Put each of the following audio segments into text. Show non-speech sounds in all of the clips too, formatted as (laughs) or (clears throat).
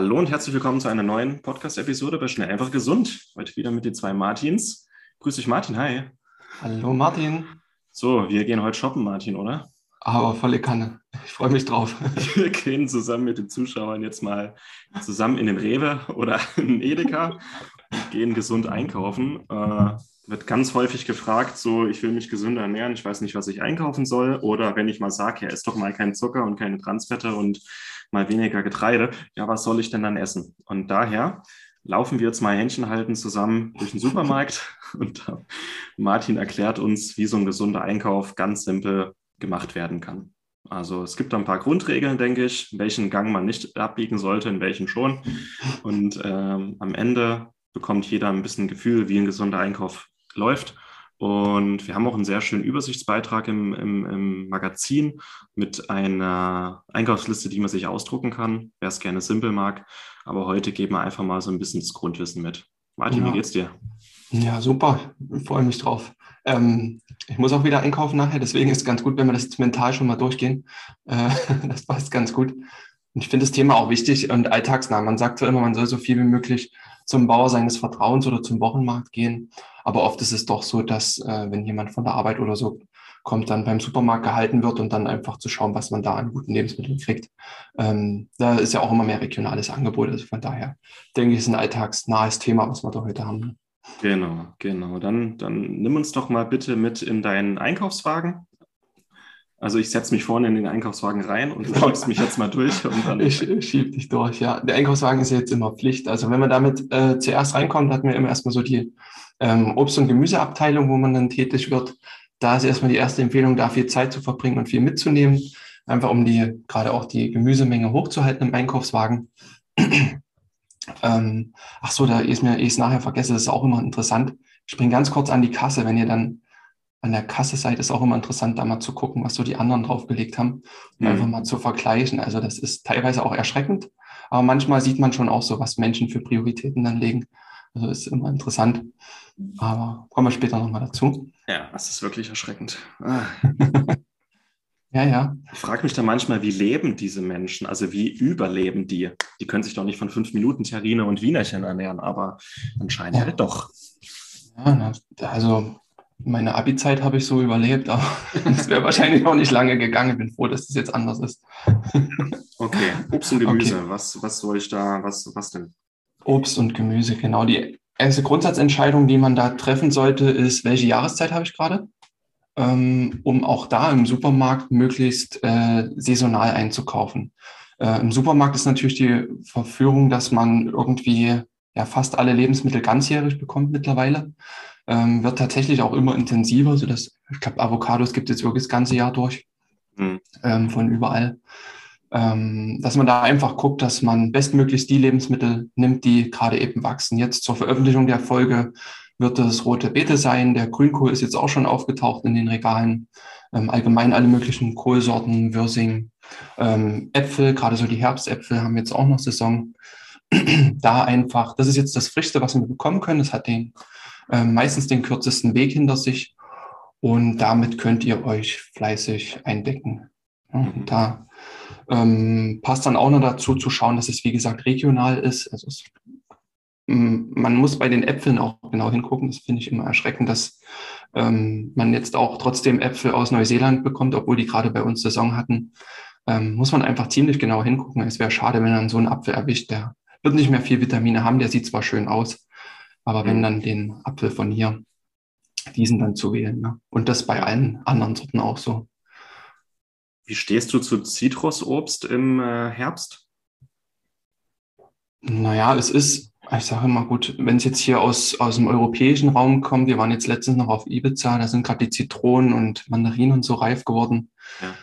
Hallo und herzlich willkommen zu einer neuen Podcast-Episode bei Schnell einfach gesund. Heute wieder mit den zwei Martins. Grüß dich, Martin. Hi. Hallo, Martin. So, wir gehen heute shoppen, Martin, oder? Aber volle Kanne. Ich freue mich drauf. (laughs) Wir gehen zusammen mit den Zuschauern jetzt mal zusammen in den Rewe oder in Edeka und gehen gesund einkaufen. Äh, wird ganz häufig gefragt, so, ich will mich gesünder ernähren, ich weiß nicht, was ich einkaufen soll. Oder wenn ich mal sage, ja, ess doch mal keinen Zucker und keine Transfette und mal weniger Getreide, ja, was soll ich denn dann essen? Und daher laufen wir jetzt mal Händchen halten zusammen durch den Supermarkt (laughs) und Martin erklärt uns, wie so ein gesunder Einkauf ganz simpel gemacht werden kann. Also es gibt da ein paar Grundregeln, denke ich, welchen Gang man nicht abbiegen sollte, in welchen schon. Und ähm, am Ende bekommt jeder ein bisschen Gefühl, wie ein gesunder Einkauf läuft. Und wir haben auch einen sehr schönen Übersichtsbeitrag im, im, im Magazin mit einer Einkaufsliste, die man sich ausdrucken kann, wer es gerne simpel mag. Aber heute geben wir einfach mal so ein bisschen das Grundwissen mit. Martin, ja. wie geht's dir? Ja, super. Ich freue mich drauf. Ähm, ich muss auch wieder einkaufen nachher, deswegen ist es ganz gut, wenn wir das mental schon mal durchgehen. Äh, (laughs) das passt ganz gut. Und ich finde das Thema auch wichtig und alltagsnah. Man sagt zwar immer, man soll so viel wie möglich zum Bauer seines Vertrauens oder zum Wochenmarkt gehen. Aber oft ist es doch so, dass äh, wenn jemand von der Arbeit oder so kommt, dann beim Supermarkt gehalten wird und dann einfach zu schauen, was man da an guten Lebensmitteln kriegt. Ähm, da ist ja auch immer mehr regionales Angebot. Also von daher denke ich, ist ein alltagsnahes Thema, was wir da heute haben. Genau, genau. Dann, dann nimm uns doch mal bitte mit in deinen Einkaufswagen. Also ich setze mich vorne in den Einkaufswagen rein und du schiebst mich jetzt mal durch. Und dann ich schieb dich durch, ja. Der Einkaufswagen ist jetzt immer Pflicht. Also wenn man damit äh, zuerst reinkommt, hat man immer erstmal so die ähm, Obst- und Gemüseabteilung, wo man dann tätig wird. Da ist erstmal die erste Empfehlung, da viel Zeit zu verbringen und viel mitzunehmen. Einfach um die, gerade auch die Gemüsemenge hochzuhalten im Einkaufswagen. (clears throat) ähm, ach so, da ist mir, ich es nachher vergesse, das ist auch immer interessant. Ich springe ganz kurz an die Kasse, wenn ihr dann an der Kasse-Seite ist auch immer interessant, da mal zu gucken, was so die anderen draufgelegt haben und mhm. einfach mal zu vergleichen. Also das ist teilweise auch erschreckend, aber manchmal sieht man schon auch so, was Menschen für Prioritäten dann legen. Also ist immer interessant. Aber kommen wir später nochmal dazu. Ja, das ist wirklich erschreckend. Ah. (laughs) ja, ja. Ich frage mich da manchmal, wie leben diese Menschen? Also wie überleben die? Die können sich doch nicht von fünf Minuten Terrine und Wienerchen ernähren, aber anscheinend ja. halt doch. Ja, also meine Abi-Zeit habe ich so überlebt, aber (laughs) es wäre wahrscheinlich auch nicht lange gegangen. Ich bin froh, dass das jetzt anders ist. okay, Obst und Gemüse, (laughs) okay. was, was soll ich da, was, was denn? Obst und Gemüse, genau. Die erste Grundsatzentscheidung, die man da treffen sollte, ist, welche Jahreszeit habe ich gerade? Ähm, um auch da im Supermarkt möglichst äh, saisonal einzukaufen. Äh, Im Supermarkt ist natürlich die Verführung, dass man irgendwie ja fast alle Lebensmittel ganzjährig bekommt mittlerweile ähm, wird tatsächlich auch immer intensiver, sodass, ich glaube, Avocados gibt es jetzt wirklich das ganze Jahr durch, mhm. ähm, von überall. Ähm, dass man da einfach guckt, dass man bestmöglichst die Lebensmittel nimmt, die gerade eben wachsen. Jetzt zur Veröffentlichung der Folge wird das rote Beete sein. Der Grünkohl ist jetzt auch schon aufgetaucht in den Regalen. Ähm, allgemein alle möglichen Kohlsorten, Würsing, ähm, Äpfel, gerade so die Herbstäpfel haben jetzt auch noch Saison. (clears throat) da einfach, das ist jetzt das Frischste, was wir bekommen können. Das hat den meistens den kürzesten Weg hinter sich und damit könnt ihr euch fleißig eindecken. Mhm. da ähm, passt dann auch noch dazu zu schauen, dass es wie gesagt regional ist. Also es, man muss bei den Äpfeln auch genau hingucken. Das finde ich immer erschreckend, dass ähm, man jetzt auch trotzdem Äpfel aus Neuseeland bekommt, obwohl die gerade bei uns Saison hatten. Ähm, muss man einfach ziemlich genau hingucken. Es wäre schade, wenn man so einen Apfel erwischt, der wird nicht mehr viel Vitamine haben, der sieht zwar schön aus, aber wenn mhm. dann den Apfel von hier, diesen dann zu wählen. Ne? Und das bei allen anderen Sorten auch so. Wie stehst du zu Zitrusobst im äh, Herbst? Naja, es ist, ich sage mal gut, wenn es jetzt hier aus, aus dem europäischen Raum kommt, wir waren jetzt letztens noch auf Ibiza, da sind gerade die Zitronen und Mandarinen und so reif geworden. Ja.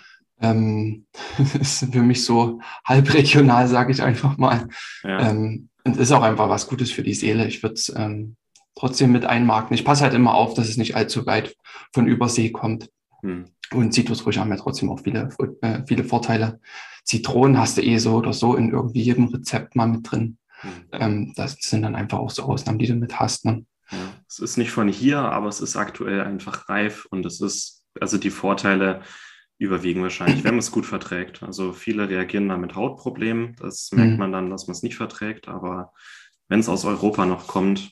Ähm, (laughs) ist für mich so halb regional, sage ich einfach mal. Ja. Ähm, und ist auch einfach was Gutes für die Seele. Ich würde es ähm, trotzdem mit einmarken. Ich passe halt immer auf, dass es nicht allzu weit von Übersee kommt. Hm. Und Zitrusfrüchte haben ja trotzdem auch viele, äh, viele Vorteile. Zitronen hast du eh so oder so in irgendwie jedem Rezept mal mit drin. Hm. Ähm, das sind dann einfach auch so Ausnahmen, die du mit hast. Ne? Ja, es ist nicht von hier, aber es ist aktuell einfach reif und es ist, also die Vorteile überwiegen wahrscheinlich, wenn man es gut verträgt. Also viele reagieren da mit Hautproblemen. Das merkt mhm. man dann, dass man es nicht verträgt. Aber wenn es aus Europa noch kommt,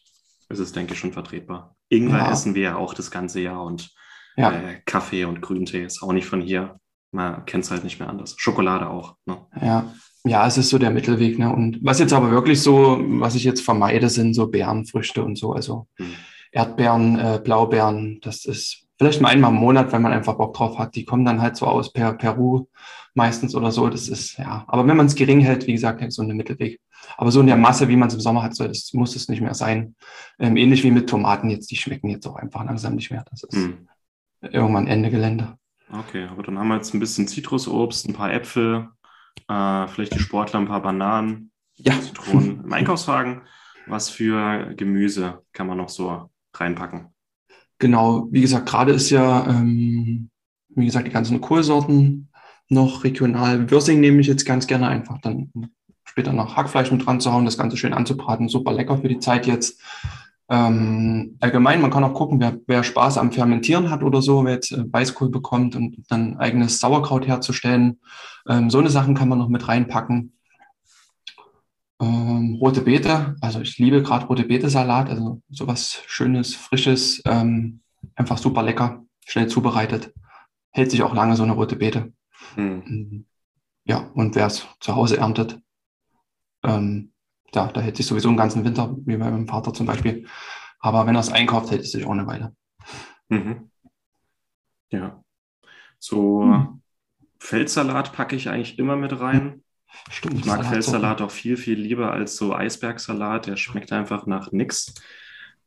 ist es, denke ich, schon vertretbar. Ingwer ja. essen wir ja auch das ganze Jahr und ja. äh, Kaffee und Grüntee ist auch nicht von hier. Man kennt es halt nicht mehr anders. Schokolade auch. Ne? Ja. Ja, es ist so der Mittelweg. Ne? Und was jetzt aber wirklich so, was ich jetzt vermeide, sind so Beerenfrüchte und so. Also hm. Erdbeeren, äh, Blaubeeren, das ist vielleicht mal einmal im Monat, wenn man einfach Bock drauf hat. Die kommen dann halt so aus per Peru meistens oder so. Das ist, ja. Aber wenn man es gering hält, wie gesagt, so ein Mittelweg. Aber so in der Masse, wie man es im Sommer hat, so, das muss es nicht mehr sein. Ähm, ähnlich wie mit Tomaten jetzt, die schmecken jetzt auch einfach langsam nicht mehr. Das ist hm. Irgendwann Ende Gelände. Okay, aber dann haben wir jetzt ein bisschen Zitrusobst, ein paar Äpfel, äh, vielleicht die Sportler ein paar Bananen, ja. Zitronen im Einkaufswagen. Was für Gemüse kann man noch so reinpacken? Genau, wie gesagt, gerade ist ja, ähm, wie gesagt, die ganzen Kohlsorten noch regional. Würsing nehme ich jetzt ganz gerne einfach dann später noch Hackfleisch mit dran zu hauen, das Ganze schön anzubraten. Super lecker für die Zeit jetzt. Ähm, allgemein, man kann auch gucken, wer, wer Spaß am Fermentieren hat oder so, wer jetzt äh, Weißkohl bekommt und dann eigenes Sauerkraut herzustellen. Ähm, so eine Sachen kann man noch mit reinpacken. Ähm, rote Beete, also ich liebe gerade rote Beete-Salat, also sowas Schönes, Frisches, ähm, einfach super lecker, schnell zubereitet. Hält sich auch lange so eine rote Beete. Hm. Ja, und wer es zu Hause erntet, ähm, ja, da hält sich sowieso einen ganzen Winter, wie bei meinem Vater zum Beispiel. Aber wenn er es einkauft, hält es sich auch eine Weile. Mhm. Ja. So mhm. Feldsalat packe ich eigentlich immer mit rein. Stimmt, ich mag Salat Feldsalat auch viel, viel lieber als so Eisbergsalat. Der schmeckt einfach nach nix.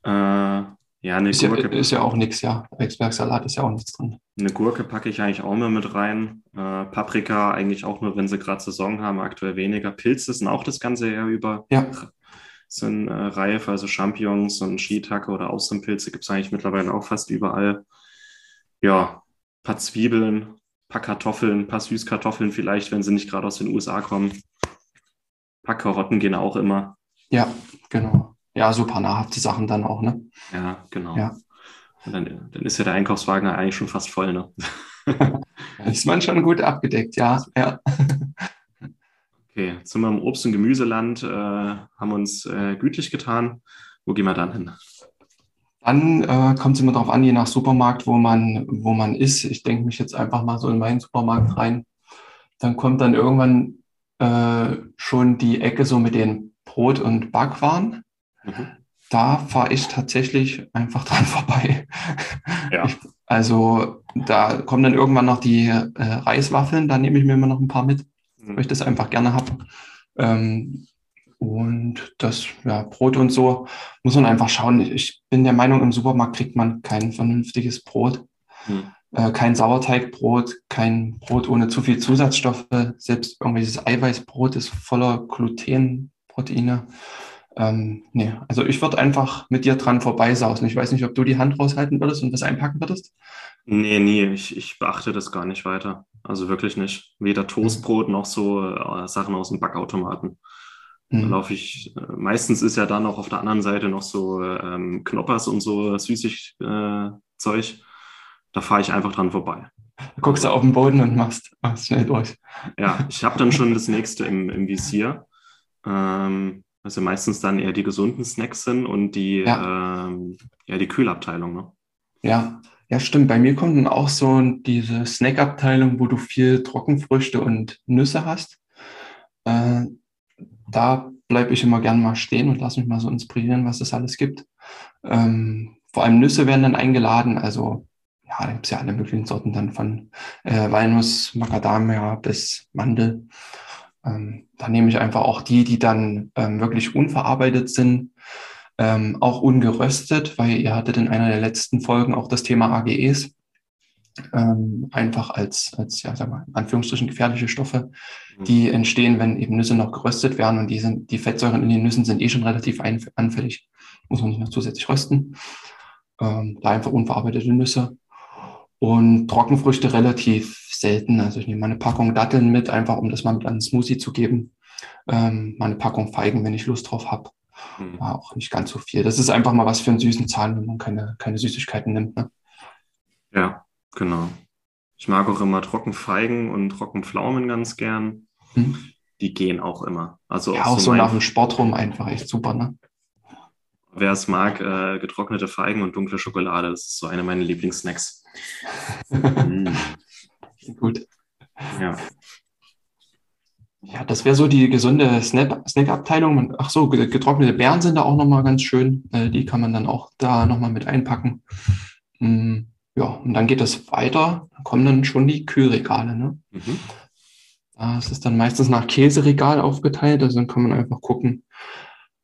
Äh, ja, eine ist Gurke. Ja, ist ja auch nichts, ja. Eisbergsalat ist ja auch nichts drin. Eine Gurke packe ich eigentlich auch immer mit rein. Äh, Paprika eigentlich auch nur, wenn sie gerade Saison haben, aktuell weniger. Pilze sind auch das ganze Jahr über. Ja. Sind äh, reif, also Champignons und Shiitake oder Außenpilze gibt es eigentlich mittlerweile auch fast überall. Ja, ein paar Zwiebeln, paar Kartoffeln, paar Süßkartoffeln vielleicht, wenn sie nicht gerade aus den USA kommen. Ein paar Karotten gehen auch immer. Ja, genau. Ja, so paar nahrhafte Sachen dann auch, ne? Ja, genau. Ja. Dann, dann, ist ja der Einkaufswagen eigentlich schon fast voll, ne? (laughs) ist man schon gut abgedeckt, ja. ja. Okay, jetzt sind wir im Obst- und Gemüseland, äh, haben uns äh, gütlich getan. Wo gehen wir dann hin? Dann äh, kommt es immer darauf an, je nach Supermarkt, wo man, wo man ist. Ich denke mich jetzt einfach mal so in meinen Supermarkt rein. Dann kommt dann irgendwann äh, schon die Ecke so mit den Brot- und Backwaren. Mhm. Da fahre ich tatsächlich einfach (laughs) dran vorbei. Ja. Ich, also da kommen dann irgendwann noch die äh, Reiswaffeln, da nehme ich mir immer noch ein paar mit, mhm. weil ich das einfach gerne habe. Ähm, und das ja, Brot und so muss man einfach schauen. Ich bin der Meinung, im Supermarkt kriegt man kein vernünftiges Brot. Hm. Äh, kein Sauerteigbrot, kein Brot ohne zu viel Zusatzstoffe. Selbst irgendwelches Eiweißbrot ist voller Glutenproteine. Ähm, nee, also ich würde einfach mit dir dran vorbeisausen. Ich weiß nicht, ob du die Hand raushalten würdest und das einpacken würdest. Nee, nee, ich, ich beachte das gar nicht weiter. Also wirklich nicht. Weder Toastbrot noch so äh, Sachen aus dem Backautomaten. Mhm. Da laufe ich, äh, meistens ist ja dann auch auf der anderen Seite noch so ähm, Knoppers und so süßig äh, Zeug. Da fahre ich einfach dran vorbei. Da guckst du auf den Boden und machst, machst schnell durch. Ja, ich habe dann schon das nächste im, im Visier. Ähm, also meistens dann eher die gesunden Snacks sind und die, ja. ähm, ja, die Kühlabteilung. Ne? Ja, ja, stimmt. Bei mir kommt dann auch so diese Snackabteilung, wo du viel Trockenfrüchte und Nüsse hast. Äh, da bleibe ich immer gern mal stehen und lasse mich mal so inspirieren, was es alles gibt. Ähm, vor allem Nüsse werden dann eingeladen, also ja, da gibt es ja alle möglichen Sorten dann von äh, Walnuss, Macadamia bis Mandel. Ähm, da nehme ich einfach auch die, die dann ähm, wirklich unverarbeitet sind, ähm, auch ungeröstet, weil ihr hattet in einer der letzten Folgen auch das Thema AGEs. ähm, einfach als, als ja, sag mal, in Anführungsstrichen gefährliche Stoffe, mhm. die entstehen, wenn eben Nüsse noch geröstet werden und die, sind, die Fettsäuren in den Nüssen sind eh schon relativ anfällig, muss man nicht noch zusätzlich rösten. Ähm, da einfach unverarbeitete Nüsse und Trockenfrüchte relativ selten. Also ich nehme meine Packung Datteln mit, einfach um das mal mit einem Smoothie zu geben. Ähm, meine Packung Feigen, wenn ich Lust drauf habe. Mhm. auch nicht ganz so viel. Das ist einfach mal was für einen süßen Zahn, wenn man keine, keine Süßigkeiten nimmt. Ne? Ja, genau. Ich mag auch immer Trockenfeigen und Trockenpflaumen ganz gern. Hm. Die gehen auch immer. Also ja, auch so, so nach dem Sport rum einfach echt super, ne? Wer es mag, äh, getrocknete Feigen und dunkle Schokolade, das ist so eine meiner Lieblingssnacks. mm. (laughs) Gut. Ja. Ja, das wäre so die gesunde Snack-Abteilung. Ach so, getrocknete Beeren sind da auch nochmal ganz schön. Äh, die kann man dann auch da nochmal mit einpacken. Mm. Ja, und dann geht es weiter, da kommen dann schon die Kühlregale. Ne? Mhm. Das ist dann meistens nach Käseregal aufgeteilt, also dann kann man einfach gucken,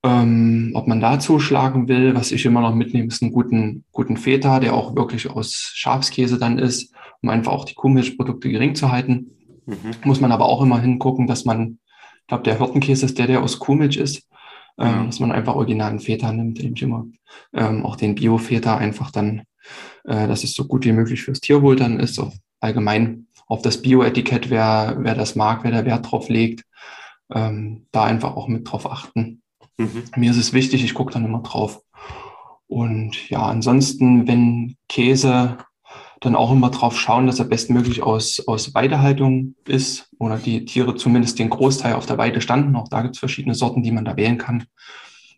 ähm, ob man da zuschlagen will. Was ich immer noch mitnehme, ist einen guten, guten Feta, der auch wirklich aus Schafskäse dann ist, um einfach auch die Kuhmilchprodukte gering zu halten. Mhm. Muss man aber auch immer hingucken, dass man, ich glaube, der Hirtenkäse ist der, der aus Kuhmilch ist, ähm, dass man einfach originalen Feta nimmt, eben immer ähm, auch den Bio-Feta einfach dann äh, dass es so gut wie möglich fürs Tierwohl dann ist. Auch allgemein auf das Bio-Etikett, wer, wer das mag, wer da Wert drauf legt, ähm, da einfach auch mit drauf achten. Mhm. Mir ist es wichtig, ich gucke dann immer drauf. Und ja, ansonsten, wenn Käse, dann auch immer drauf schauen, dass er bestmöglich aus, aus Weidehaltung ist oder die Tiere zumindest den Großteil auf der Weide standen. Auch da gibt es verschiedene Sorten, die man da wählen kann.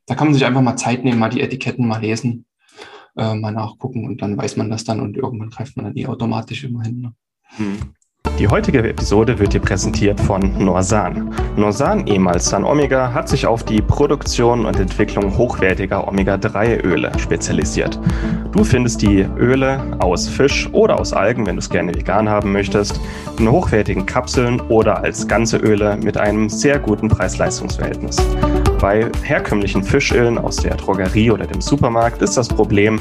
Da kann man sich einfach mal Zeit nehmen, mal die Etiketten mal lesen äh, mal nachgucken und dann weiß man das dann und irgendwann greift man dann die automatisch immer hin. Ne? Hm. Die heutige Episode wird dir präsentiert von Norsan. Norsan, ehemals San Omega, hat sich auf die Produktion und Entwicklung hochwertiger Omega-3-Öle spezialisiert. Du findest die Öle aus Fisch oder aus Algen, wenn du es gerne vegan haben möchtest, in hochwertigen Kapseln oder als ganze Öle mit einem sehr guten Preis-Leistungs-Verhältnis. Bei herkömmlichen Fischölen aus der Drogerie oder dem Supermarkt ist das Problem,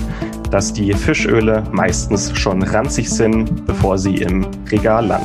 dass die Fischöle meistens schon ranzig sind, bevor sie im Regal landen.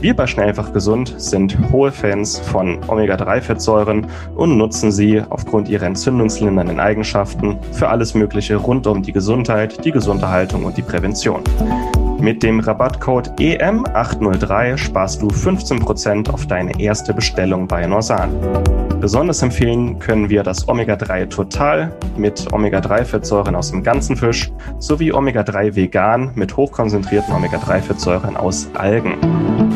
Wir bei Schnellfach Gesund sind hohe Fans von Omega-3-Fettsäuren und nutzen sie aufgrund ihrer entzündungslindernden Eigenschaften für alles Mögliche rund um die Gesundheit, die gesunde Haltung und die Prävention. Mit dem Rabattcode EM803 sparst du 15% auf deine erste Bestellung bei Norsan. Besonders empfehlen können wir das Omega-3 Total mit Omega-3-Fettsäuren aus dem ganzen Fisch sowie Omega-3 Vegan mit hochkonzentrierten Omega-3-Fettsäuren aus Algen.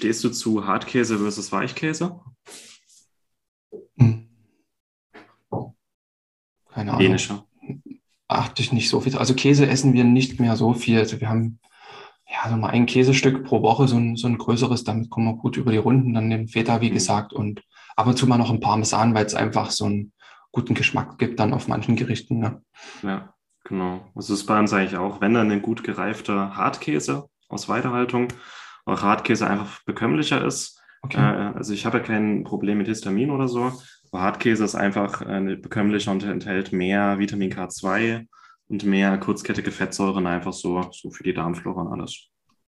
Stehst du zu Hartkäse versus Weichkäse? Hm. Keine Ahnung. Dänischer. Achte ich nicht so viel. Also Käse essen wir nicht mehr so viel. Also wir haben ja so mal ein Käsestück pro Woche, so ein, so ein größeres, damit kommen wir gut über die Runden. Dann den Feta, wie mhm. gesagt, und ab und zu mal noch ein Parmesan, weil es einfach so einen guten Geschmack gibt dann auf manchen Gerichten. Ne? Ja, genau. Das ist bei uns eigentlich auch, wenn dann ein gut gereifter Hartkäse aus Weiterhaltung, Hartkäse einfach bekömmlicher ist. Okay. Äh, also ich habe ja kein Problem mit Histamin oder so, aber Hartkäse ist einfach äh, bekömmlicher und enthält mehr Vitamin K2 und mehr kurzkettige Fettsäuren, einfach so, so für die Darmflora und alles.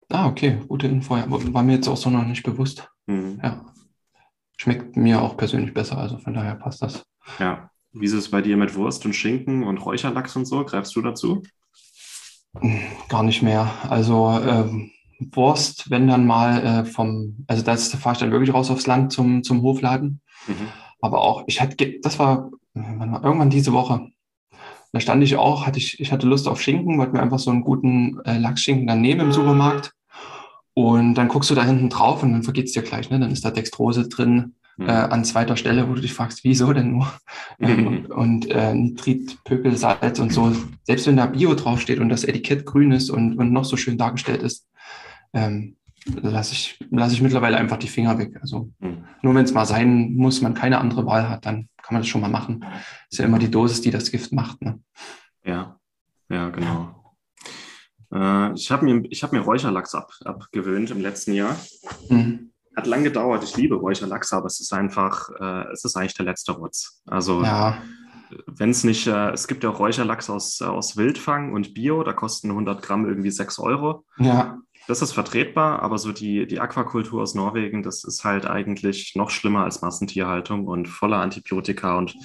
Ah, okay, gute Info. Ja, war mir jetzt auch so noch nicht bewusst. Mhm. Ja. Schmeckt mir auch persönlich besser, also von daher passt das. Ja. Wie ist es bei dir mit Wurst und Schinken und Räucherlachs und so? Greifst du dazu? Gar nicht mehr. Also ähm, Wurst, wenn dann mal äh, vom, also da fahre ich dann wirklich raus aufs Land zum, zum Hofladen. Mhm. Aber auch, ich hatte, das war irgendwann diese Woche, Da stand ich auch, hatte ich, ich hatte Lust auf Schinken, wollte mir einfach so einen guten äh, Lachsschinken dann nehmen im Supermarkt. Und dann guckst du da hinten drauf und dann vergeht es dir gleich, ne? Dann ist da Dextrose drin mhm. äh, an zweiter Stelle, wo du dich fragst, wieso denn nur? Mhm. (laughs) und, und äh, Nitrit, Pökel, Salz und so. Selbst wenn da Bio draufsteht und das Etikett grün ist und, und noch so schön dargestellt ist, ähm, lasse ich, lass ich mittlerweile einfach die Finger weg. Also mhm. nur wenn es mal sein muss, man keine andere Wahl hat, dann kann man das schon mal machen. Ist ja immer die Dosis, die das Gift macht. Ne? Ja, ja, genau. Äh, ich habe mir, hab mir Räucherlachs ab, abgewöhnt im letzten Jahr. Mhm. Hat lang gedauert. Ich liebe Räucherlachs, aber es ist einfach, äh, es ist eigentlich der letzte Rutz. Also ja wenn es nicht, äh, es gibt ja auch Räucherlachs aus, aus Wildfang und Bio, da kosten 100 Gramm irgendwie 6 Euro. Ja das ist vertretbar, aber so die, die Aquakultur aus Norwegen, das ist halt eigentlich noch schlimmer als Massentierhaltung und voller Antibiotika. Und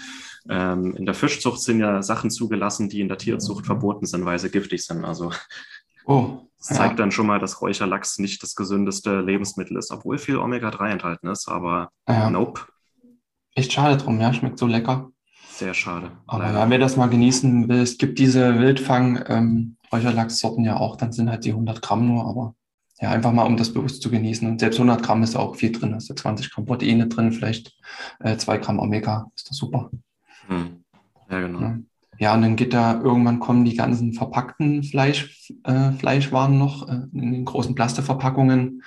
ähm, in der Fischzucht sind ja Sachen zugelassen, die in der Tierzucht verboten sind, weil sie giftig sind. Also oh, das ja. zeigt dann schon mal, dass Räucherlachs nicht das gesündeste Lebensmittel ist, obwohl viel Omega-3 enthalten ist, aber ja. nope. Echt schade drum, ja, schmeckt so lecker. Sehr schade. Aber ja, wer das mal genießen will, es gibt diese Wildfang, ähm, Räucherlachssorten ja auch, dann sind halt die 100 Gramm nur, aber ja, einfach mal, um das bewusst zu genießen. Und selbst 100 Gramm ist auch viel drin. Hast du 20 Gramm Proteine drin, vielleicht äh, 2 Gramm Omega, ist das super. Hm. Ja, genau. Ja. ja. und dann geht da, irgendwann kommen die ganzen verpackten Fleisch, äh, Fleischwaren noch äh, in den großen Plasteverpackungen.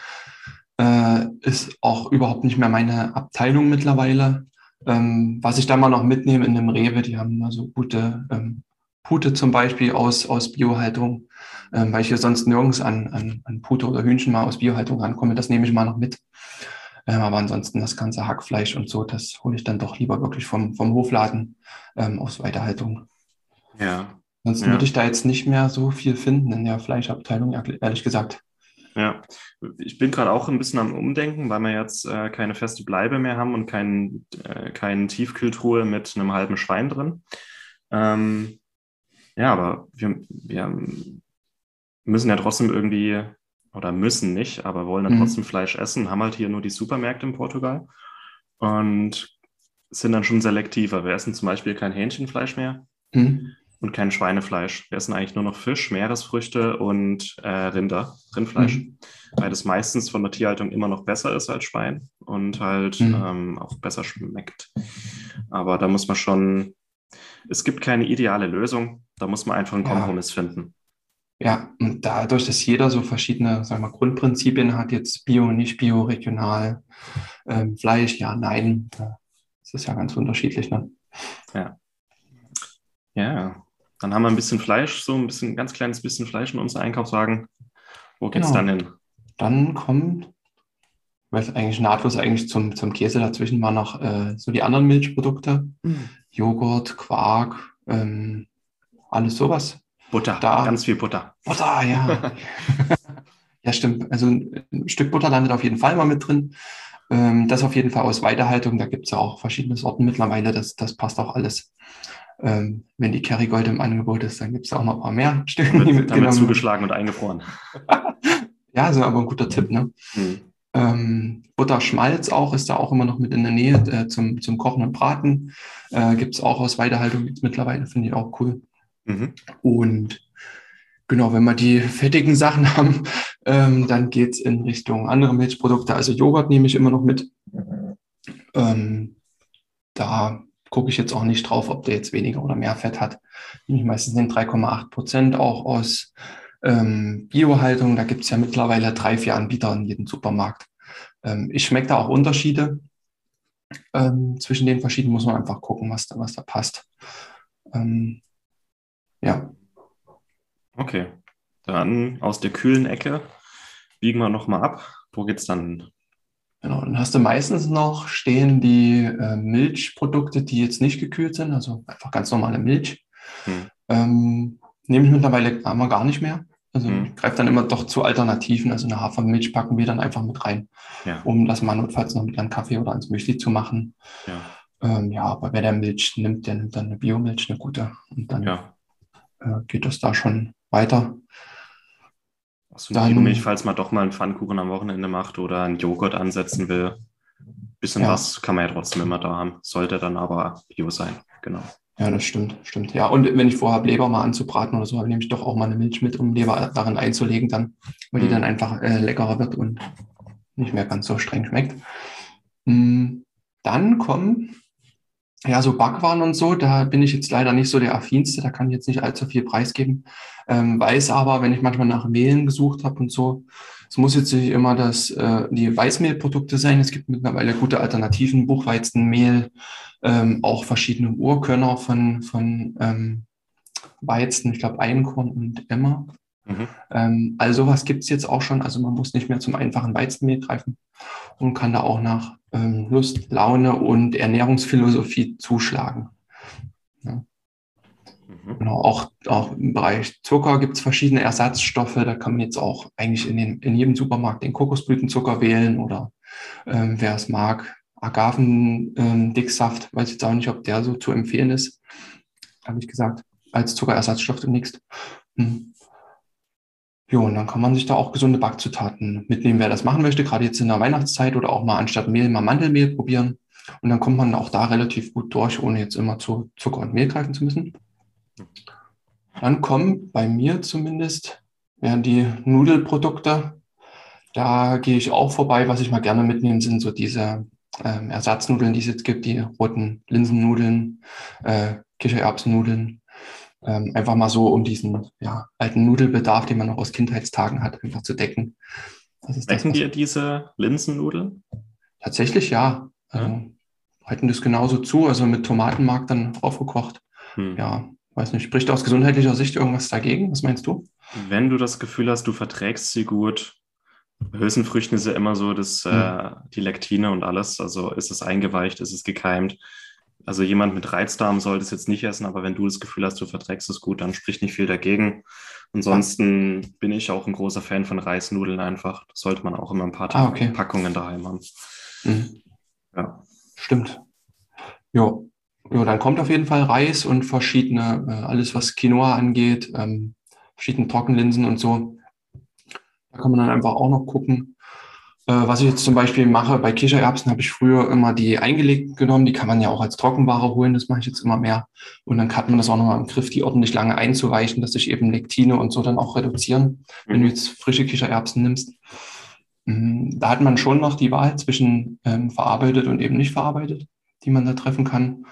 Äh, ist auch überhaupt nicht mehr meine Abteilung mittlerweile. Ähm, was ich da mal noch mitnehme in dem Rewe, die haben also gute ähm, Pute zum Beispiel aus, aus Biohaltung, ähm, weil ich hier sonst nirgends an, an, an Pute oder Hühnchen mal aus Biohaltung rankomme. Das nehme ich mal noch mit. Ähm, aber ansonsten das ganze Hackfleisch und so, das hole ich dann doch lieber wirklich vom, vom Hofladen ähm, aus Weiterhaltung. Ja. Sonst ja. würde ich da jetzt nicht mehr so viel finden in der Fleischabteilung, ehrlich gesagt. Ja, ich bin gerade auch ein bisschen am Umdenken, weil wir jetzt äh, keine feste Bleibe mehr haben und kein, äh, keine Tiefkühltruhe mit einem halben Schwein drin. Ähm, ja, aber wir, wir müssen ja trotzdem irgendwie, oder müssen nicht, aber wollen dann mhm. trotzdem Fleisch essen, haben halt hier nur die Supermärkte in Portugal und sind dann schon selektiver. Wir essen zum Beispiel kein Hähnchenfleisch mehr mhm. Und kein Schweinefleisch. Wir essen eigentlich nur noch Fisch, Meeresfrüchte und äh, Rinder, Rindfleisch, mhm. weil das meistens von der Tierhaltung immer noch besser ist als Schwein und halt mhm. ähm, auch besser schmeckt. Aber da muss man schon es gibt keine ideale Lösung. Da muss man einfach einen Kompromiss ja. finden. Ja, und dadurch, dass jeder so verschiedene sagen wir, Grundprinzipien hat, jetzt Bio, nicht Bio, regional, ähm, Fleisch, ja, nein, das ist ja ganz unterschiedlich. Ne? Ja. Ja, dann haben wir ein bisschen Fleisch, so ein bisschen, ganz kleines bisschen Fleisch in unserem Einkaufswagen. Wo geht's genau. dann hin? Dann kommt, weil eigentlich nahtlos eigentlich zum, zum Käse dazwischen war noch äh, so die anderen Milchprodukte. Mhm. Joghurt, Quark, ähm, alles sowas. Butter, da, ganz viel Butter. Butter, ja. (laughs) ja, stimmt. Also ein Stück Butter landet auf jeden Fall mal mit drin. Ähm, das auf jeden Fall aus Weiterhaltung. Da gibt es ja auch verschiedene Sorten mittlerweile. Das, das passt auch alles. Ähm, wenn die Kerrygold im Angebot ist, dann gibt es auch noch ein paar mehr Stücke. Damit, damit zugeschlagen und eingefroren. (laughs) ja, also aber ein guter Tipp. Ne? Hm. Ähm, Butterschmalz auch ist da auch immer noch mit in der Nähe äh, zum, zum Kochen und Braten. Äh, Gibt es auch aus Weidehaltung jetzt mittlerweile, finde ich auch cool. Mhm. Und genau, wenn wir die fettigen Sachen (laughs) haben, ähm, dann geht es in Richtung andere Milchprodukte. Also Joghurt nehme ich immer noch mit. Ähm, da gucke ich jetzt auch nicht drauf, ob der jetzt weniger oder mehr Fett hat. Nehme ich meistens den 3,8 Prozent auch aus ähm, Biohaltung, da gibt es ja mittlerweile drei, vier Anbieter in jedem Supermarkt. Ähm, ich schmecke da auch Unterschiede. Ähm, zwischen den verschiedenen muss man einfach gucken, was da, was da passt. Ähm, ja. Okay. Dann aus der kühlen Ecke biegen wir nochmal ab. Wo geht es dann Genau, dann hast du meistens noch stehen die äh, Milchprodukte, die jetzt nicht gekühlt sind, also einfach ganz normale Milch. Hm. Ähm, nehme ich mittlerweile aber gar nicht mehr. Also mhm. ich greife dann immer doch zu Alternativen. Also eine Hafermilch packen wir dann einfach mit rein, ja. um das mal notfalls noch mit einem Kaffee oder ans Müsli zu machen. Ja. Ähm, ja, aber wer der Milch nimmt, der nimmt dann eine Biomilch, eine gute. Und dann ja. äh, geht das da schon weiter. So eine Biomilch, falls man doch mal einen Pfannkuchen am Wochenende macht oder einen Joghurt ansetzen will. Bisschen was kann man ja trotzdem immer da haben. Sollte dann aber Bio sein, genau. Ja, das stimmt, stimmt. Ja, und wenn ich vorhabe, Leber mal anzubraten oder so, nehme ich doch auch mal eine Milch mit, um Leber darin einzulegen dann, weil die Mhm. dann einfach äh, leckerer wird und nicht mehr ganz so streng schmeckt. Mm, Dann kommen ja so Backwaren und so, da bin ich jetzt leider nicht so der Affinste, da kann ich jetzt nicht allzu viel preisgeben. Ähm, weiß aber, wenn ich manchmal nach Mehlen gesucht habe und so, es muss jetzt nicht immer das, äh, die Weißmehlprodukte sein. Es gibt mittlerweile gute Alternativen, Buchweizenmehl, ähm, auch verschiedene Urkörner von, von ähm, Weizen, ich glaube Einkorn und Emmer. Mhm. Ähm, all sowas gibt es jetzt auch schon. Also man muss nicht mehr zum einfachen Weizenmehl greifen und kann da auch nach Lust, Laune und Ernährungsphilosophie zuschlagen. Mhm. Genau, auch, auch im Bereich Zucker gibt es verschiedene Ersatzstoffe. Da kann man jetzt auch eigentlich in, den, in jedem Supermarkt den Kokosblütenzucker wählen oder ähm, wer es mag, Agavendicksaft. Weiß jetzt auch nicht, ob der so zu empfehlen ist. Habe ich gesagt, als Zuckerersatzstoff demnächst. Hm. Jo, und dann kann man sich da auch gesunde Backzutaten mitnehmen, wer das machen möchte, gerade jetzt in der Weihnachtszeit oder auch mal anstatt Mehl mal Mandelmehl probieren. Und dann kommt man auch da relativ gut durch, ohne jetzt immer zu Zucker und Mehl greifen zu müssen. Dann kommen bei mir zumindest ja, die Nudelprodukte. Da gehe ich auch vorbei. Was ich mal gerne mitnehme, sind so diese ähm, Ersatznudeln, die es jetzt gibt, die roten Linsennudeln, äh, Kichererbsennudeln. Ähm, einfach mal so, um diesen ja, alten Nudelbedarf, den man noch aus Kindheitstagen hat, einfach zu decken. Das ist das, was- dir diese Linsennudeln? Tatsächlich ja. Also, halten das genauso zu, also mit Tomatenmark dann aufgekocht. Hm. Ja, weiß nicht, spricht aus gesundheitlicher Sicht irgendwas dagegen? Was meinst du? Wenn du das Gefühl hast, du verträgst sie gut, Hülsenfrüchten ist ja immer so, dass äh, die Lektine und alles, also ist es eingeweicht, ist es gekeimt. Also jemand mit Reizdarm sollte es jetzt nicht essen, aber wenn du das Gefühl hast, du verträgst es gut, dann spricht nicht viel dagegen. Ansonsten bin ich auch ein großer Fan von Reisnudeln einfach. Das sollte man auch immer ein paar Ah, okay. Packungen daheim haben. Mhm. Ja. Stimmt. Jo. jo, dann kommt auf jeden Fall Reis und verschiedene, äh, alles was Quinoa angeht, ähm, verschiedene Trockenlinsen und so. Da kann man dann einfach auch noch gucken. Äh, was ich jetzt zum Beispiel mache, bei Kichererbsen habe ich früher immer die eingelegten genommen. Die kann man ja auch als Trockenware holen. Das mache ich jetzt immer mehr. Und dann hat man das auch nochmal im Griff, die ordentlich lange einzuweichen, dass sich eben Lektine und so dann auch reduzieren, wenn du jetzt frische Kichererbsen nimmst. Mm, Da hat man schon noch die Wahl zwischen ähm, verarbeitet und eben nicht verarbeitet, die man da treffen kann.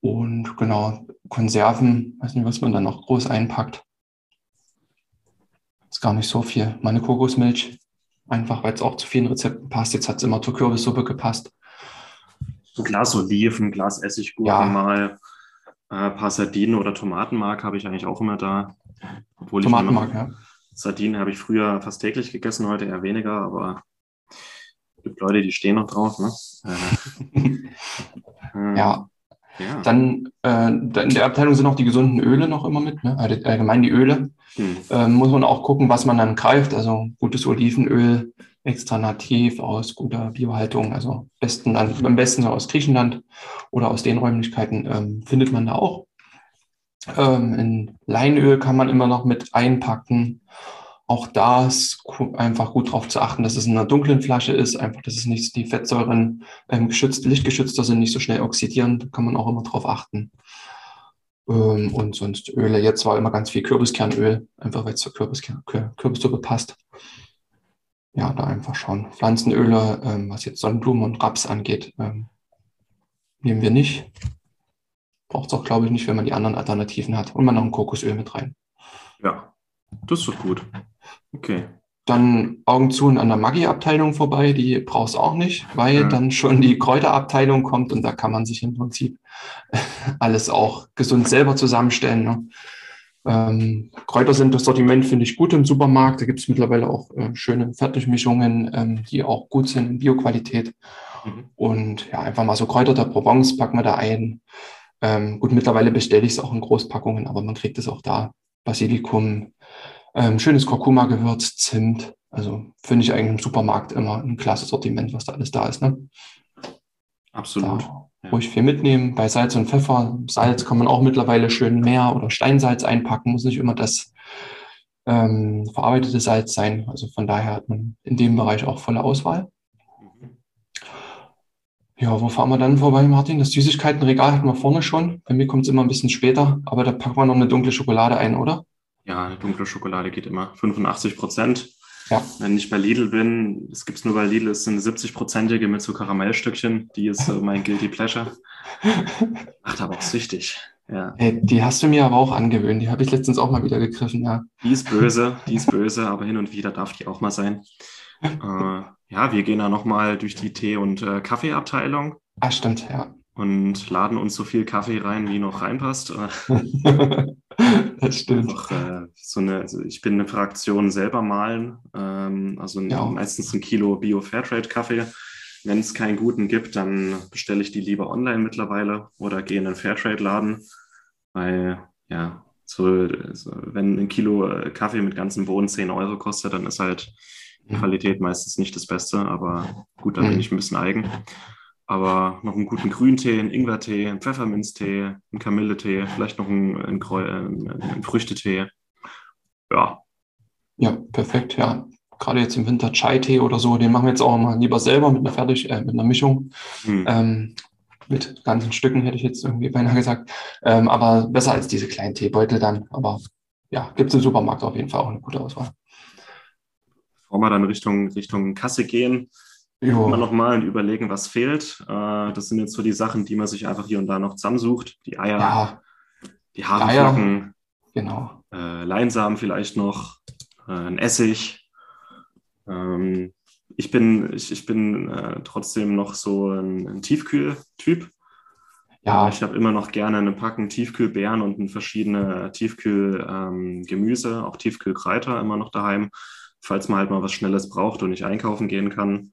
Und genau, Konserven, weiß nicht, was man da noch groß einpackt. Ist gar nicht so viel. Meine Kokosmilch, einfach weil es auch zu vielen Rezepten passt. Jetzt hat es immer zur Kürbissuppe gepasst. Ein Glas Oliven, ein Glas Essiggurken Ja. mal, äh, ein paar Sardinen oder Tomatenmark habe ich eigentlich auch immer da. Obwohl ich Tomatenmark, immer- ja. Sardinen habe ich früher fast täglich gegessen, heute eher weniger, aber es gibt Leute, die stehen noch drauf. Ne? Äh, (laughs) äh, Ja, ja. dann äh, in der Abteilung sind auch die gesunden Öle noch immer mit, ne? Allgemein die Öle. Hm. ähm, muss man auch gucken, was man dann greift. Also gutes Olivenöl, extra nativ aus guter Biohaltung, also besten dann, am besten so aus Griechenland oder aus den Räumlichkeiten ähm, findet man da auch. Ähm, in Leinöl kann man immer noch mit einpacken. Auch da ist einfach gut darauf zu achten, dass es in einer dunklen Flasche ist, einfach, dass es nicht die Fettsäuren ähm, geschützt, lichtgeschützter sind, nicht so schnell oxidieren. Da kann man auch immer drauf achten. Ähm, und sonst Öle. Jetzt war immer ganz viel Kürbiskernöl, einfach weil es zur Kürbiskern, Kür Kürbissuppe passt. Ja, da einfach schauen. Pflanzenöle, ähm, was jetzt Sonnenblumen und Raps angeht, ähm, nehmen wir nicht. Braucht es auch, glaube ich, nicht, wenn man die anderen Alternativen hat. Und man noch ein Kokosöl mit rein. ja, das ist gut. Okay. Dann Augen zu und an der Maggi-Abteilung vorbei, die brauchst du auch nicht, weil Ja. dann schon die Kräuterabteilung kommt und da kann man sich im Prinzip (laughs) alles auch gesund selber zusammenstellen. Ne? Ähm, Kräuter sind das Sortiment, finde ich, gut im Supermarkt. Da gibt es mittlerweile auch äh, schöne Fertigmischungen, ähm, die auch gut sind in Bioqualität. Mhm. Und ja, einfach mal so Kräuter der Provence packen wir da ein. Ähm, gut, mittlerweile bestelle ich es auch in Großpackungen, aber man kriegt es auch da. Basilikum, ähm, schönes Kurkuma-Gewürz, Zimt. Also finde ich eigentlich im Supermarkt immer ein klasse Sortiment, was da alles da ist. Ne? Absolut. Da Ja. ruhig viel mitnehmen. Bei Salz und Pfeffer, Salz kann man auch mittlerweile schön Meer oder Steinsalz einpacken, muss nicht immer das ähm, verarbeitete Salz sein. Also von daher hat man in dem Bereich auch volle Auswahl. Ja, wo fahren wir dann vorbei, Martin? Das Süßigkeitenregal hatten wir vorne schon. Bei mir kommt es immer ein bisschen später, aber da packen wir noch eine dunkle Schokolade ein, oder? Ja, eine dunkle Schokolade geht immer. 85 Prozent. Ja. Wenn ich bei Lidl bin, das gibt es nur bei Lidl, es sind 70-prozentige mit so Karamellstückchen. Die ist äh, mein Guilty Pleasure. Macht aber auch süchtig. Ja. Hey, die hast du mir aber auch angewöhnt. Die habe ich letztens auch mal wieder gegriffen, ja. Die ist böse, die ist böse, aber hin und wieder darf die auch mal sein. Äh, ja, wir gehen da nochmal durch die Tee- und äh, Kaffeeabteilung. Ah, stimmt, ja. Und laden uns so viel Kaffee rein, wie noch reinpasst. (laughs) (laughs) das stimmt. Einfach, äh, so eine, also ich bin eine Fraktion selber malen, ähm, also ja. meistens ein Kilo Bio-Fairtrade-Kaffee. Wenn es keinen guten gibt, dann bestelle ich die lieber online mittlerweile oder gehe in einen Fairtrade-Laden, weil ja, so, so, wenn ein Kilo äh, Kaffee mit ganzem Bohnen 10 Euro kostet, dann ist halt die Qualität meistens nicht das Beste, aber gut, da bin mhm. ich ein bisschen eigen. Aber noch einen guten Grüntee, einen Ingwertee, einen Pfefferminztee, einen Kamilletee, vielleicht noch einen, einen, einen, einen Früchtetee. Ja. Ja, perfekt, ja. Gerade jetzt im Winter Chai-Tee oder so, den machen wir jetzt auch mal lieber selber mit einer Fertig, äh, mit einer Mischung. Hm. Ähm, mit ganzen Stücken, hätte ich jetzt irgendwie beinahe gesagt. Ähm, aber besser als diese kleinen Teebeutel dann. Aber ja, gibt es im Supermarkt auf jeden Fall auch eine gute Auswahl bevor wir dann Richtung, Richtung Kasse gehen, jo. immer nochmal und überlegen, was fehlt. Äh, das sind jetzt so die Sachen, die man sich einfach hier und da noch zusammensucht. Die Eier, ja. die Haferflocken, genau. äh, Leinsamen vielleicht noch, äh, ein Essig. Ähm, ich bin, ich, ich bin äh, trotzdem noch so ein, ein Tiefkühl-Typ. Ja. Ich habe immer noch gerne eine Packung Tiefkühlbeeren und verschiedene Tiefkühlgemüse, ähm, auch Tiefkühlkreiter immer noch daheim falls man halt mal was Schnelles braucht und nicht einkaufen gehen kann.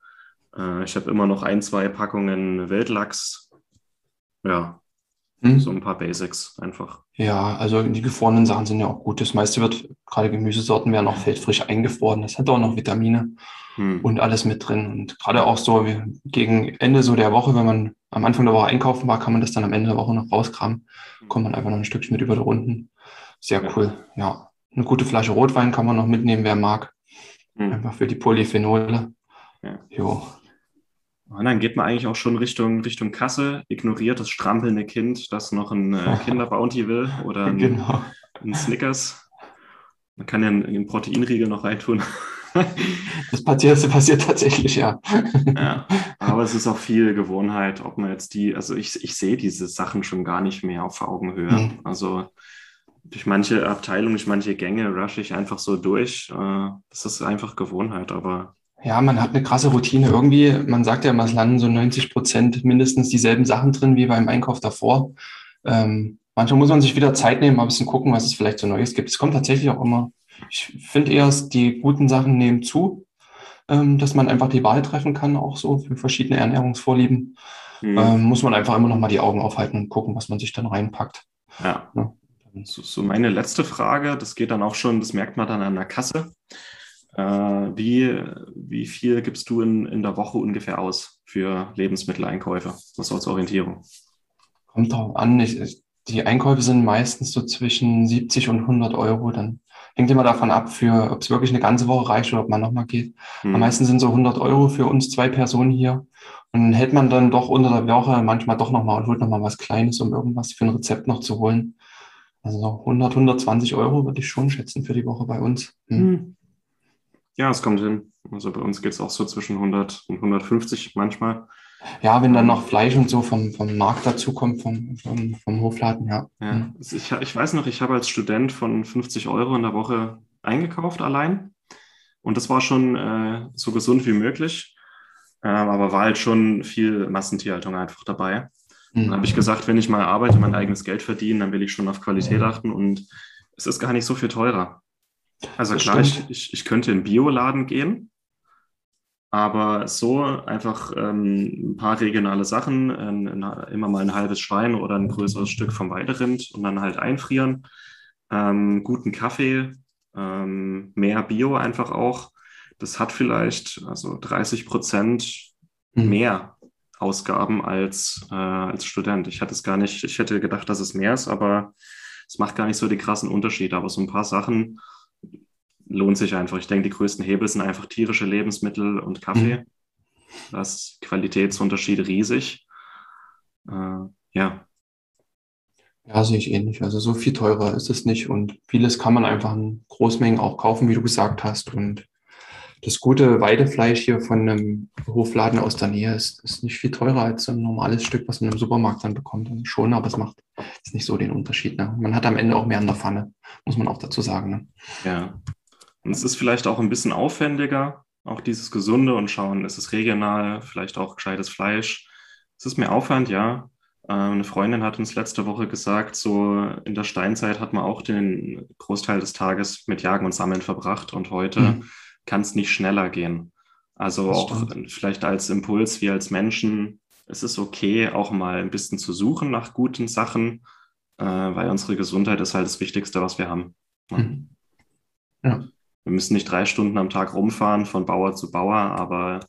Äh, ich habe immer noch ein, zwei Packungen Wildlachs. Ja, hm. so ein paar Basics einfach. Ja, also die gefrorenen Sachen sind ja auch gut. Das meiste wird, gerade Gemüsesorten werden auch feldfrisch eingefroren. Das hat auch noch Vitamine hm. und alles mit drin. Und gerade auch so wie gegen Ende so der Woche, wenn man am Anfang der Woche einkaufen war, kann man das dann am Ende der Woche noch rauskramen. Hm. Kommt man einfach noch ein Stückchen mit über die Runden. Sehr ja. cool. Ja, eine gute Flasche Rotwein kann man noch mitnehmen, wer mag. Mhm. Einfach für die Polyphenole. Ja. Jo. Und dann geht man eigentlich auch schon Richtung, Richtung Kasse, ignoriert das strampelnde Kind, das noch ein äh, (laughs) Kinderbounty will oder ein, genau. ein Snickers. Man kann ja einen, einen Proteinriegel noch reintun. Das passiert, das passiert tatsächlich, ja. ja. Aber es ist auch viel Gewohnheit, ob man jetzt die, also ich, ich sehe diese Sachen schon gar nicht mehr auf Augenhöhe. Mhm. Also durch manche Abteilungen, durch manche Gänge rush ich einfach so durch. Äh, das ist einfach Gewohnheit, aber. Ja, man hat eine krasse Routine. Irgendwie, man sagt ja immer, es landen so 90 Prozent mindestens dieselben Sachen drin wie beim Einkauf davor. Ähm, manchmal muss man sich wieder Zeit nehmen, mal ein bisschen gucken, was es vielleicht so Neues gibt. Es kommt tatsächlich auch immer, ich finde eher, die guten Sachen nehmen zu, ähm, dass man einfach die Wahl treffen kann, auch so für verschiedene Ernährungsvorlieben. Mhm. Ähm, muss man einfach immer noch mal die Augen aufhalten und gucken, was man sich dann reinpackt. Ja. ja. So, so, meine letzte Frage, das geht dann auch schon, das merkt man dann an der Kasse. Äh, wie, wie viel gibst du in, in der Woche ungefähr aus für Lebensmitteleinkäufe? Was als Orientierung? Kommt drauf an. Ich, die Einkäufe sind meistens so zwischen 70 und 100 Euro. Dann hängt immer davon ab, für, ob es wirklich eine ganze Woche reicht oder ob man nochmal geht. Hm. Am meisten sind so 100 Euro für uns zwei Personen hier. Und dann hält man dann doch unter der Woche manchmal doch nochmal und holt nochmal was Kleines, um irgendwas für ein Rezept noch zu holen. Also 100, 120 Euro würde ich schon schätzen für die Woche bei uns. Hm. Ja, es kommt hin. Also bei uns geht es auch so zwischen 100 und 150 manchmal. Ja, wenn dann noch Fleisch und so vom, vom Markt dazukommt, vom, vom, vom Hofladen, ja. ja hm. also ich, ich weiß noch, ich habe als Student von 50 Euro in der Woche eingekauft allein. Und das war schon äh, so gesund wie möglich. Äh, aber war halt schon viel Massentierhaltung einfach dabei. Mhm. Dann habe ich gesagt, wenn ich mal arbeite, mein eigenes Geld verdiene, dann will ich schon auf Qualität mhm. achten und es ist gar nicht so viel teurer. Also das klar, ich, ich, ich, könnte in den Bioladen gehen, aber so einfach ähm, ein paar regionale Sachen, ein, ein, immer mal ein halbes Schwein oder ein größeres Stück vom Weiderind und dann halt einfrieren, ähm, guten Kaffee, ähm, mehr Bio einfach auch. Das hat vielleicht also 30 Prozent mhm. mehr Ausgaben als, äh, als Student. Ich hatte es gar nicht, ich hätte gedacht, dass es mehr ist, aber es macht gar nicht so die krassen Unterschiede. Aber so ein paar Sachen lohnt sich einfach. Ich denke, die größten Hebel sind einfach tierische Lebensmittel und Kaffee. Mhm. Da ist Qualitätsunterschied riesig. Äh, ja. Ja, sehe ich ähnlich. Also so viel teurer ist es nicht und vieles kann man einfach in Großmengen auch kaufen, wie du gesagt hast. Und das gute Weidefleisch hier von einem Hofladen aus der Nähe ist, ist nicht viel teurer als ein normales Stück, was man im Supermarkt dann bekommt. Und schon, aber es macht jetzt nicht so den Unterschied. Ne? Man hat am Ende auch mehr in der Pfanne, muss man auch dazu sagen. Ne? Ja. Und es ist vielleicht auch ein bisschen aufwendiger, auch dieses Gesunde und schauen, ist es regional, vielleicht auch gescheites Fleisch. Es ist mehr Aufwand, ja. Ähm, eine Freundin hat uns letzte Woche gesagt, so in der Steinzeit hat man auch den Großteil des Tages mit Jagen und Sammeln verbracht und heute mhm. kann es nicht schneller gehen. Also das auch stimmt. vielleicht als Impuls, wir als Menschen, es ist okay, auch mal ein bisschen zu suchen nach guten Sachen, äh, weil unsere Gesundheit ist halt das Wichtigste, was wir haben. Mhm. Ja. Wir müssen nicht drei Stunden am Tag rumfahren von Bauer zu Bauer, aber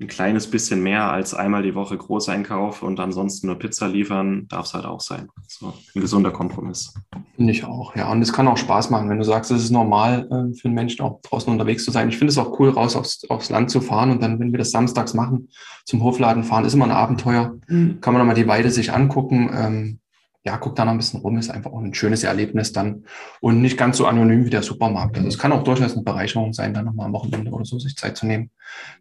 ein kleines bisschen mehr als einmal die Woche Großeinkauf und ansonsten nur Pizza liefern, darf es halt auch sein. So ein gesunder Kompromiss. Finde ich auch, ja. Und es kann auch Spaß machen, wenn du sagst, es ist normal äh, für einen Menschen auch draußen unterwegs zu sein. Ich finde es auch cool, raus aufs, aufs Land zu fahren und dann, wenn wir das samstags machen, zum Hofladen fahren, ist immer ein Abenteuer. Mhm. Kann man nochmal die Weide sich angucken. Ähm, ja, guck da noch ein bisschen rum, ist einfach auch ein schönes Erlebnis dann und nicht ganz so anonym wie der Supermarkt. Also es kann auch durchaus eine Bereicherung sein, dann nochmal am Wochenende oder so sich Zeit zu nehmen.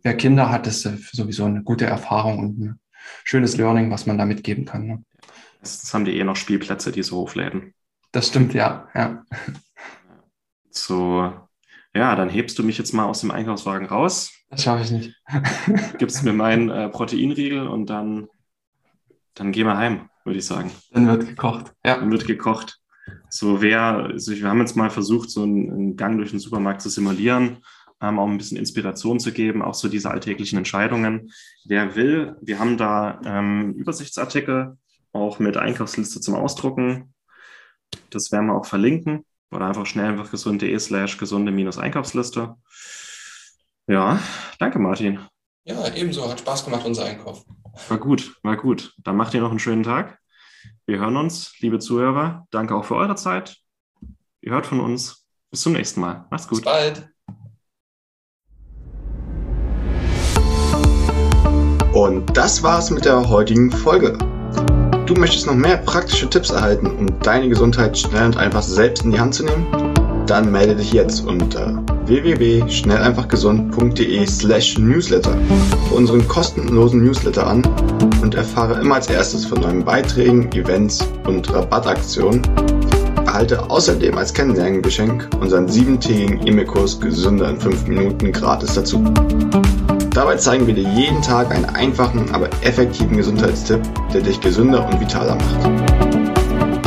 Wer Kinder hat, ist sowieso eine gute Erfahrung und ein schönes Learning, was man da mitgeben kann. Ne? Das haben die eh noch Spielplätze, diese Hofläden. Das stimmt, ja, ja. So, ja, dann hebst du mich jetzt mal aus dem Einkaufswagen raus. Das schaffe ich nicht. Gibst mir meinen äh, Proteinriegel und dann, dann gehen wir heim würde ich sagen. Dann wird gekocht. Ja. Dann wird gekocht. So wer, also wir haben jetzt mal versucht, so einen, Gang durch den Supermarkt zu simulieren, ähm, auch ein bisschen Inspiration zu geben, auch so diese alltäglichen Entscheidungen. Wer will, wir haben da ähm, Übersichtsartikel, auch mit Einkaufsliste zum Ausdrucken. Das werden wir auch verlinken. Oder einfach schnell einfach gesund.de slash gesunde-einkaufsliste. Ja, danke Martin. Ja, ebenso. Hat Spaß gemacht, unser Einkauf. War gut, war gut. Dann macht ihr noch einen schönen Tag. Wir hören uns, liebe Zuhörer. Danke auch für eure Zeit. Ihr hört von uns. Bis zum nächsten Mal. Macht's gut. Bis bald. Und das war's mit der heutigen Folge. Du möchtest noch mehr praktische Tipps erhalten, um deine Gesundheit schnell und einfach selbst in die Hand zu nehmen? Dann melde dich jetzt unter www.schnelleinfachgesund.de slash newsletter für unseren kostenlosen Newsletter an und erfahre immer als erstes von neuen Beiträgen, Events und Rabattaktionen. Erhalte außerdem als Kennenlerngeschenk unseren siebentägigen E-Mail-Kurs Gesünder in 5 Minuten gratis dazu. Dabei zeigen wir dir jeden Tag einen einfachen, aber effektiven Gesundheitstipp, der dich gesünder und vitaler macht.